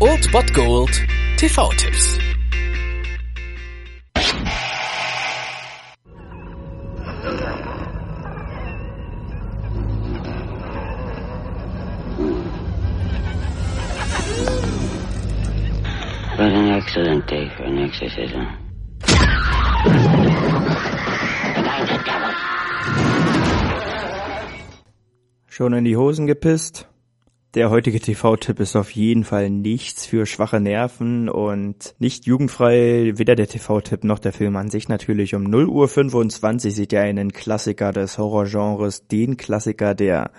Old Bot Gold TV-Tipps. What an excellent day for an exorcism. Schon in die Hosen gepisst? Der heutige TV-Tipp ist auf jeden Fall nichts für schwache Nerven und nicht jugendfrei, weder der TV-Tipp noch der Film an sich natürlich. Um 0 Uhr 25 seht ihr einen Klassiker des Horrorgenres, den Klassiker der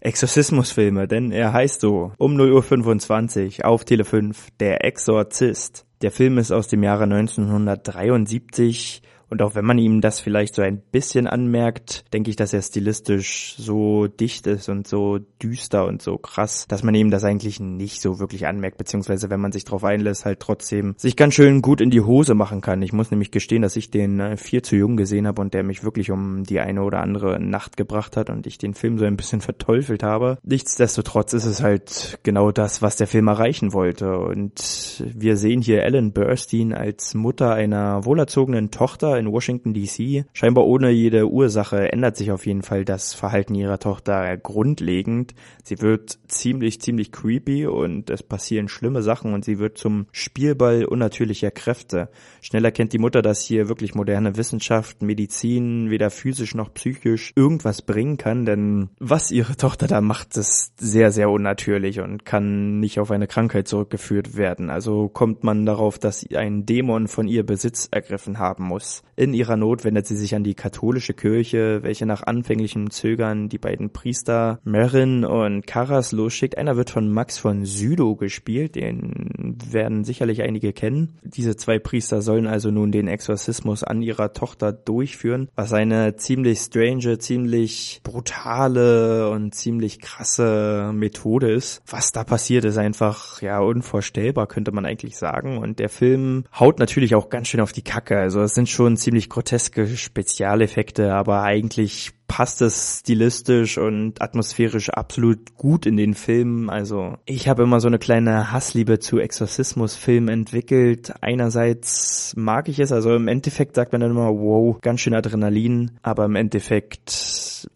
Exorzismusfilme, denn er heißt so, um 0 Uhr 25 auf Tele 5, Der Exorzist. Der Film ist aus dem Jahre 1973 und auch wenn man ihm das vielleicht so ein bisschen anmerkt, denke ich, dass er stilistisch so dicht ist und so düster und so krass, dass man ihm das eigentlich nicht so wirklich anmerkt, beziehungsweise wenn man sich darauf einlässt, halt trotzdem sich ganz schön gut in die Hose machen kann. Ich muss nämlich gestehen, dass ich den äh, viel zu jung gesehen habe und der mich wirklich um die eine oder andere Nacht gebracht hat und ich den Film so ein bisschen verteufelt habe. Nichtsdestotrotz ist es halt genau das, was der Film erreichen wollte. Und wir sehen hier Ellen Burstyn als Mutter einer wohlerzogenen Tochter in Washington DC. Scheinbar ohne jede Ursache ändert sich auf jeden Fall das Verhalten ihrer Tochter grundlegend. Sie wird ziemlich, ziemlich creepy und es passieren schlimme Sachen und sie wird zum Spielball unnatürlicher Kräfte. Schnell erkennt die Mutter, dass hier wirklich moderne Wissenschaft, Medizin, weder physisch noch psychisch irgendwas bringen kann, denn was ihre Tochter da macht, ist sehr, sehr unnatürlich und kann nicht auf eine Krankheit zurückgeführt werden. Also kommt man darauf, dass ein Dämon von ihr Besitz ergriffen haben muss. In ihrer Not wendet sie sich an die katholische Kirche, welche nach anfänglichem Zögern die beiden Priester Merin und Karas losschickt. Einer wird von Max von Südow gespielt, den werden sicherlich einige kennen. Diese zwei Priester sollen also nun den Exorzismus an ihrer Tochter durchführen, was eine ziemlich strange, ziemlich brutale und ziemlich krasse Methode ist. Was da passiert, ist einfach ja unvorstellbar, könnte man eigentlich sagen. Und der Film haut natürlich auch ganz schön auf die Kacke. Also es sind schon ziemlich groteske Spezialeffekte, aber eigentlich passt es stilistisch und atmosphärisch absolut gut in den Film. Also ich habe immer so eine kleine Hassliebe zu Exorzismusfilmen entwickelt. Einerseits mag ich es, also im Endeffekt sagt man dann immer, wow, ganz schön Adrenalin, aber im Endeffekt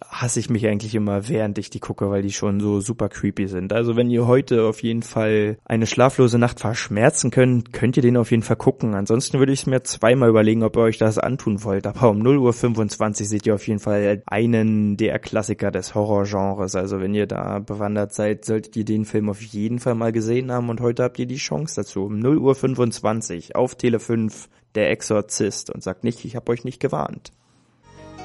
hasse ich mich eigentlich immer, während ich die gucke, weil die schon so super creepy sind. Also wenn ihr heute auf jeden Fall eine schlaflose Nacht verschmerzen könnt, könnt ihr den auf jeden Fall gucken. Ansonsten würde ich es mir zweimal überlegen, ob ihr euch das antun wollt. Aber um 0 Uhr 25 seht ihr auf jeden Fall einen der Klassiker des Horrorgenres. Also wenn ihr da bewandert seid, solltet ihr den Film auf jeden Fall mal gesehen haben und heute habt ihr die Chance dazu. Um 0 Uhr 25 auf Tele 5 der Exorzist und sagt nicht, ich habe euch nicht gewarnt.